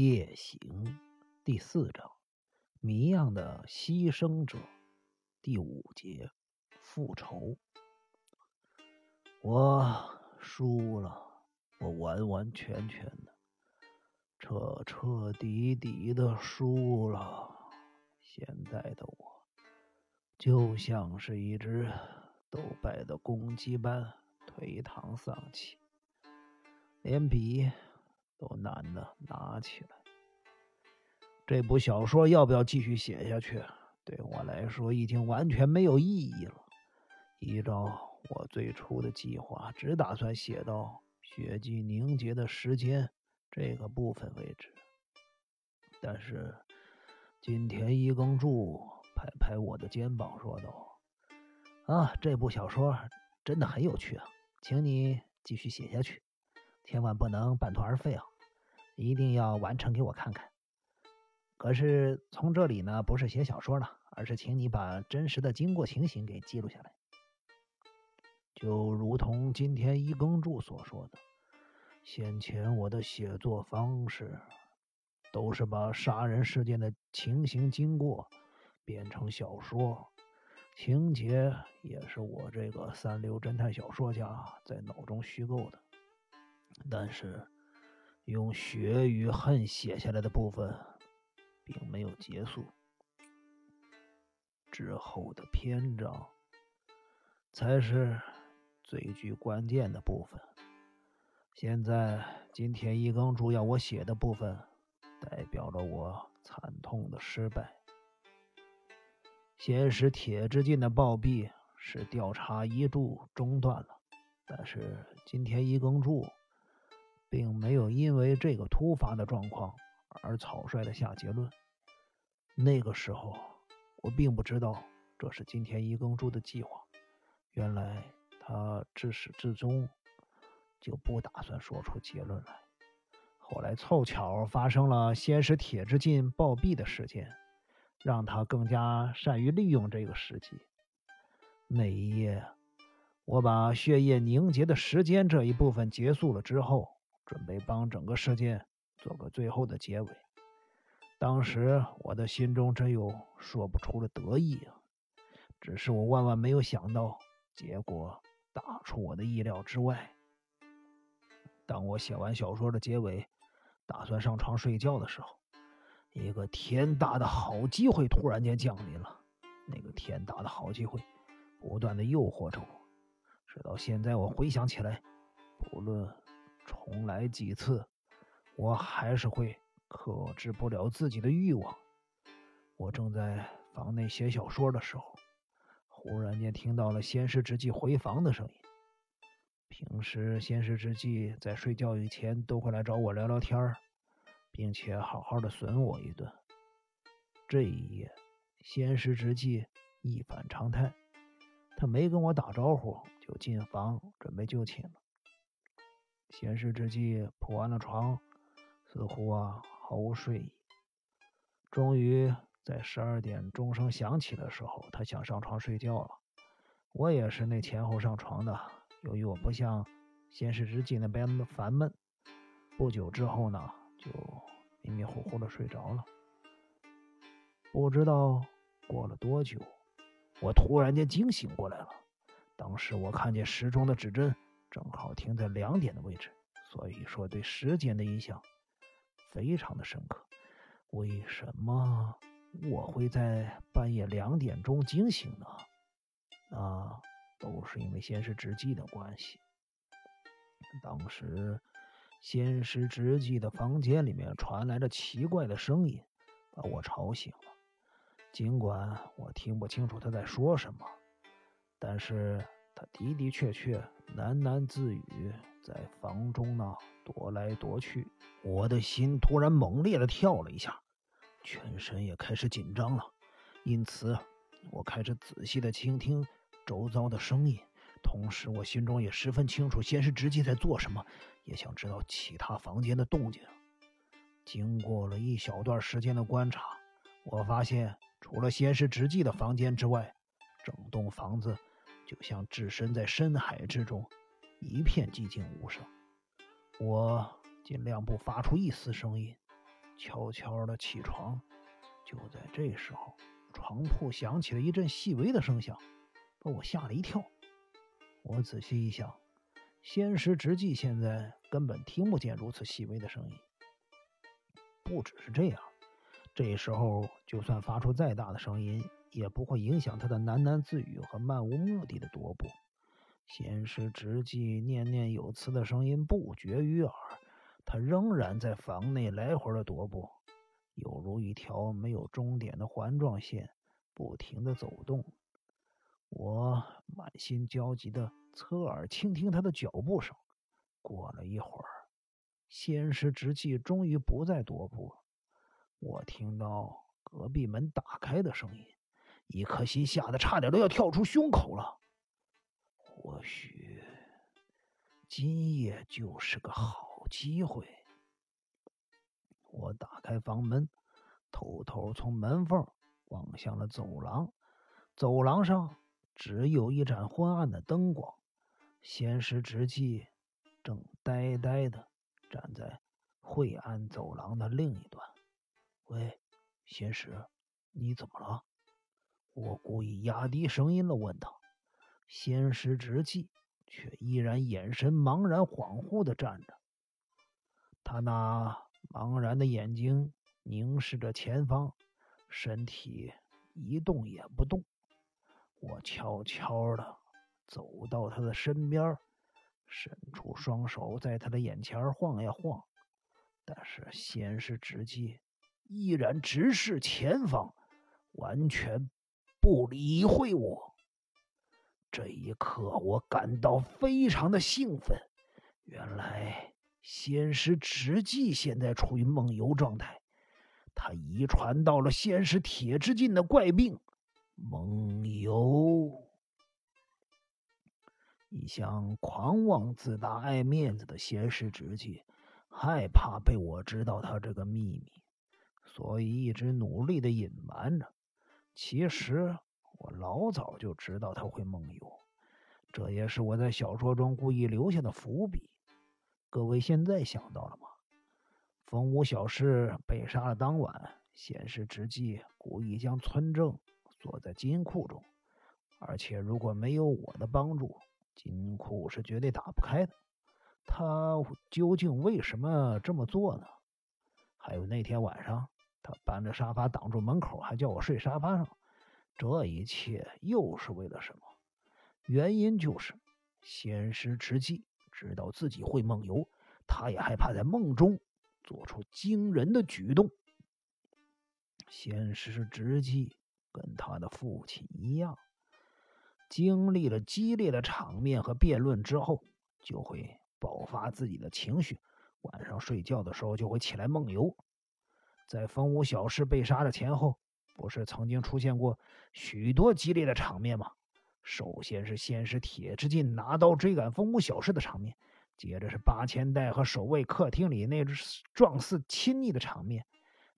夜行第四章，谜样的牺牲者第五节，复仇。我输了，我完完全全的、彻彻底底的输了。现在的我，就像是一只斗败的公鸡般颓唐丧气，连笔。都难得拿起来。这部小说要不要继续写下去？对我来说已经完全没有意义了。依照我最初的计划，只打算写到血迹凝结的时间这个部分为止。但是金田一耕助拍拍我的肩膀说道：“啊，这部小说真的很有趣啊，请你继续写下去。”千万不能半途而废啊！一定要完成给我看看。可是从这里呢，不是写小说了，而是请你把真实的经过情形给记录下来。就如同今天一耕助所说的，先前我的写作方式都是把杀人事件的情形经过变成小说，情节也是我这个三流侦探小说家在脑中虚构的。但是，用血与恨写下来的部分，并没有结束。之后的篇章，才是最具关键的部分。现在，今天一更主要我写的部分，代表了我惨痛的失败。先是铁之进的暴毙，使调查一度中断了。但是，今天一更注。并没有因为这个突发的状况而草率的下结论。那个时候，我并不知道这是金田一耕助的计划。原来他自始至终就不打算说出结论来。后来凑巧发生了先是铁之进暴毙的事件，让他更加善于利用这个时机。那一夜，我把血液凝结的时间这一部分结束了之后。准备帮整个事件做个最后的结尾。当时我的心中真有说不出的得意啊！只是我万万没有想到，结果大出我的意料之外。当我写完小说的结尾，打算上床睡觉的时候，一个天大的好机会突然间降临了。那个天大的好机会，不断的诱惑着我，直到现在我回想起来，不论。重来几次，我还是会克制不了自己的欲望。我正在房内写小说的时候，忽然间听到了仙师之际回房的声音。平时仙师之际在睡觉以前都会来找我聊聊天并且好好的损我一顿。这一夜，仙师之际一反常态，他没跟我打招呼就进房准备就寝了。闲时之际，铺完了床，似乎啊毫无睡意。终于在十二点钟声响起的时候，他想上床睡觉了。我也是那前后上床的。由于我不像闲时之际那边烦闷，不久之后呢，就迷迷糊糊的睡着了。不知道过了多久，我突然间惊醒过来了。当时我看见时钟的指针。正好停在两点的位置，所以说对时间的印象非常的深刻。为什么我会在半夜两点钟惊醒呢？那都是因为先师之际的关系。当时先师之际的房间里面传来了奇怪的声音，把我吵醒了。尽管我听不清楚他在说什么，但是。他的的确确喃喃自语，在房中呢踱来踱去。我的心突然猛烈的跳了一下，全身也开始紧张了。因此，我开始仔细的倾听周遭的声音，同时我心中也十分清楚先是直纪在做什么，也想知道其他房间的动静。经过了一小段时间的观察，我发现除了先是直纪的房间之外，整栋房子。就像置身在深海之中，一片寂静无声。我尽量不发出一丝声音，悄悄的起床。就在这时候，床铺响起了一阵细微的声响，把我吓了一跳。我仔细一想，仙石直纪现在根本听不见如此细微的声音。不只是这样，这时候就算发出再大的声音，也不会影响他的喃喃自语和漫无目的的踱步。仙石直纪念念有词的声音不绝于耳，他仍然在房内来回的踱步。犹如一条没有终点的环状线，不停的走动。我满心焦急的侧耳倾听他的脚步声。过了一会儿，仙师之气终于不再踱步。我听到隔壁门打开的声音，一颗心吓得差点都要跳出胸口了。或许今夜就是个好机会。我打开房门，偷偷从门缝望向了走廊。走廊上只有一盏昏暗的灯光。仙石直纪正呆呆的站在晦暗走廊的另一端。喂，仙石，你怎么了？我故意压低声音的问他。仙师直纪却依然眼神茫然恍惚的站着。他那。茫然的眼睛凝视着前方，身体一动也不动。我悄悄的走到他的身边，伸出双手在他的眼前晃呀晃，但是先是直击，依然直视前方，完全不理会我。这一刻，我感到非常的兴奋，原来。仙师直纪现在处于梦游状态，他遗传到了仙师铁之进的怪病——梦游。一向狂妄自大、爱面子的仙师直纪，害怕被我知道他这个秘密，所以一直努力的隐瞒着。其实我老早就知道他会梦游，这也是我在小说中故意留下的伏笔。各位现在想到了吗？风屋小氏被杀的当晚，先是直纪故意将村正锁在金库中，而且如果没有我的帮助，金库是绝对打不开的。他究竟为什么这么做呢？还有那天晚上，他搬着沙发挡住门口，还叫我睡沙发上，这一切又是为了什么？原因就是先师直纪。知道自己会梦游，他也害怕在梦中做出惊人的举动。先是直击，跟他的父亲一样，经历了激烈的场面和辩论之后，就会爆发自己的情绪。晚上睡觉的时候就会起来梦游。在风舞小氏被杀的前后，不是曾经出现过许多激烈的场面吗？首先是先是铁之进拿刀追赶风舞小氏的场面，接着是八千代和守卫客厅里那只状似亲昵的场面，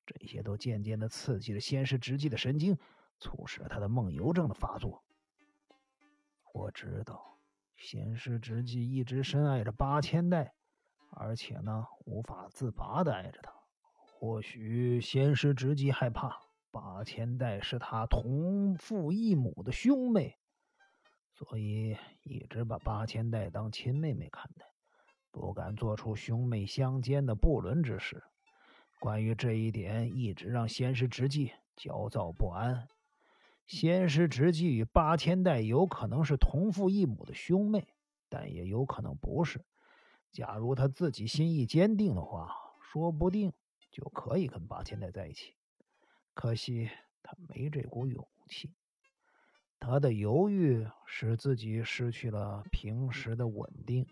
这些都渐渐的刺激了先是直纪的神经，促使了他的梦游症的发作。我知道，先是直纪一直深爱着八千代，而且呢无法自拔的爱着他。或许先是直纪害怕八千代是他同父异母的兄妹。所以一直把八千代当亲妹妹看待，不敢做出兄妹相间的不伦之事。关于这一点，一直让仙师直纪焦躁不安。仙师直纪与八千代有可能是同父异母的兄妹，但也有可能不是。假如他自己心意坚定的话，说不定就可以跟八千代在一起。可惜他没这股勇气。他的犹豫使自己失去了平时的稳定，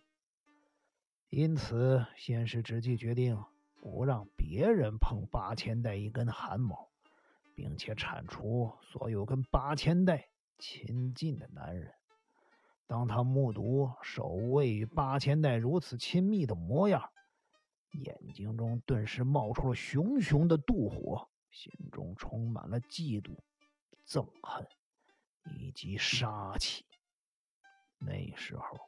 因此先是直纪决定不让别人碰八千代一根汗毛，并且铲除所有跟八千代亲近的男人。当他目睹守卫与八千代如此亲密的模样，眼睛中顿时冒出了熊熊的妒火，心中充满了嫉妒、憎恨。以及杀气。那时候，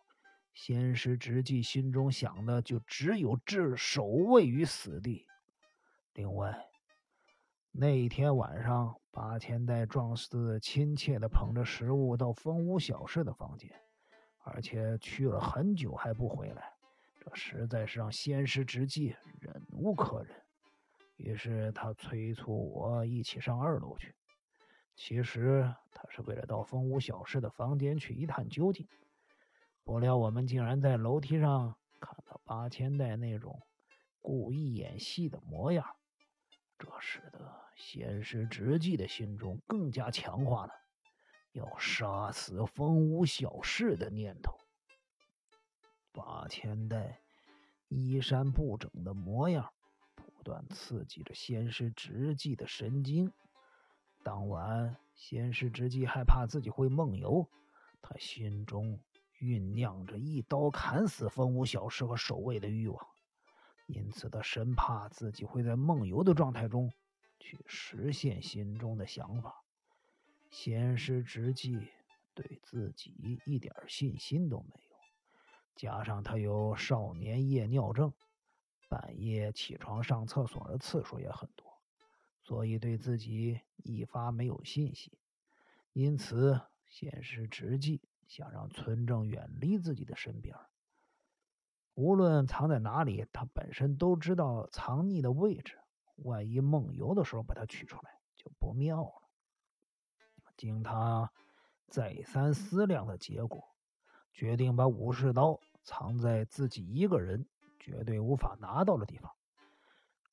仙师直纪心中想的就只有置守卫于死地。另外，那一天晚上，八千代壮士亲切地捧着食物到风屋小氏的房间，而且去了很久还不回来，这实在是让仙师直纪忍无可忍。于是他催促我一起上二楼去。其实他是为了到风屋小氏的房间去一探究竟。不料我们竟然在楼梯上看到八千代那种故意演戏的模样，这使得仙师直纪的心中更加强化了要杀死风屋小氏的念头。八千代衣衫不整的模样。不断刺激着仙师直纪的神经。当晚，仙师直纪害怕自己会梦游，他心中酝酿着一刀砍死风舞小师和守卫的欲望，因此他生怕自己会在梦游的状态中去实现心中的想法。仙师直纪对自己一点信心都没有，加上他有少年夜尿症。半夜起床上厕所的次数也很多，所以对自己一发没有信心。因此，先是直计想让村正远离自己的身边。无论藏在哪里，他本身都知道藏匿的位置。万一梦游的时候把他取出来，就不妙了。经他再三思量的结果，决定把武士刀藏在自己一个人。绝对无法拿到的地方。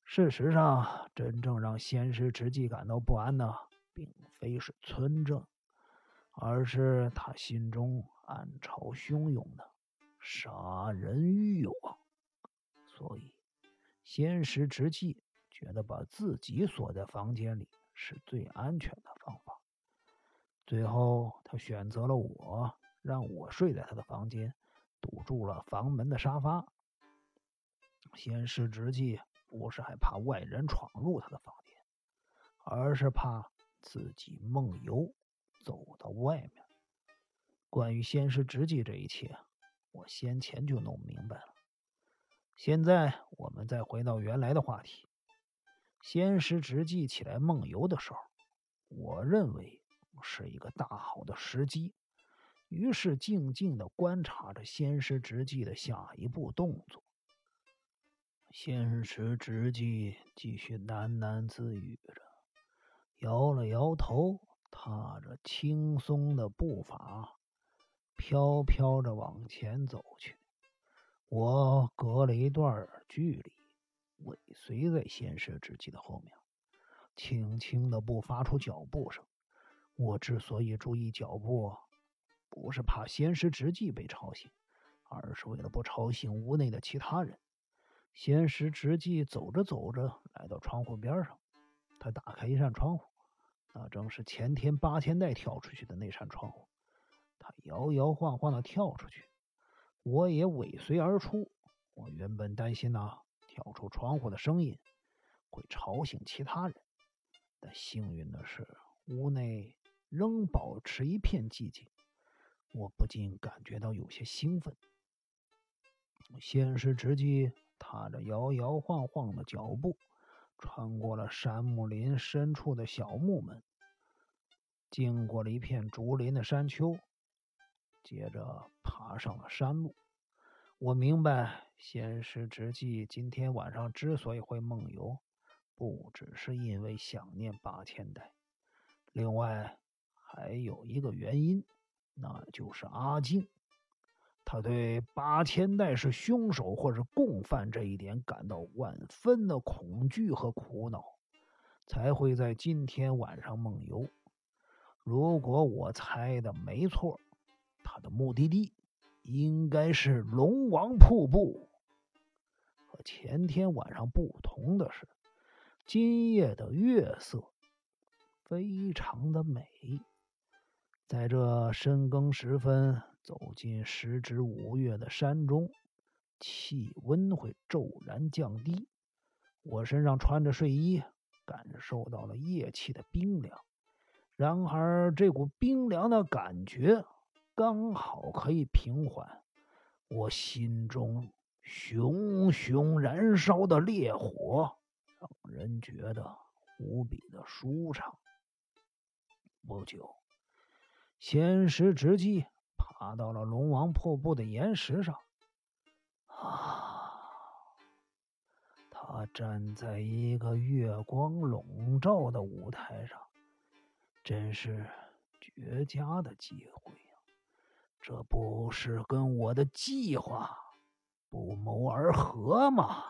事实上，真正让仙师直纪感到不安的，并非是村正，而是他心中暗潮汹涌的杀人欲望。所以，仙师直纪觉得把自己锁在房间里是最安全的方法。最后，他选择了我，让我睡在他的房间，堵住了房门的沙发。先师直计不是害怕外人闯入他的房间，而是怕自己梦游走到外面。关于先师直计这一切，我先前就弄明白了。现在我们再回到原来的话题。先师直计起来梦游的时候，我认为是一个大好的时机，于是静静的观察着先师之计的下一步动作。仙师直纪继续喃喃自语着，摇了摇头，踏着轻松的步伐，飘飘着往前走去。我隔了一段距离，尾随在仙师直纪的后面，轻轻的不发出脚步声。我之所以注意脚步，不是怕仙师直纪被吵醒，而是为了不吵醒屋内的其他人。仙师直纪走着走着，来到窗户边上，他打开一扇窗户，那正是前天八千代跳出去的那扇窗户。他摇摇晃晃的跳出去，我也尾随而出。我原本担心呐，跳出窗户的声音会吵醒其他人，但幸运的是，屋内仍保持一片寂静。我不禁感觉到有些兴奋。仙师直纪。踏着摇摇晃晃的脚步，穿过了山木林深处的小木门，经过了一片竹林的山丘，接着爬上了山路。我明白，仙师直纪今天晚上之所以会梦游，不只是因为想念八千代，另外还有一个原因，那就是阿静。他对八千代是凶手或者共犯这一点感到万分的恐惧和苦恼，才会在今天晚上梦游。如果我猜的没错，他的目的地应该是龙王瀑布。和前天晚上不同的是，今夜的月色非常的美，在这深更时分。走进时值五月的山中，气温会骤然降低。我身上穿着睡衣，感受到了夜气的冰凉。然而，这股冰凉的感觉刚好可以平缓我心中熊熊燃烧的烈火。让人觉得无比的舒畅。不久，仙石直击爬到了龙王瀑布的岩石上。啊！他站在一个月光笼罩的舞台上，真是绝佳的机会呀！这不是跟我的计划不谋而合吗？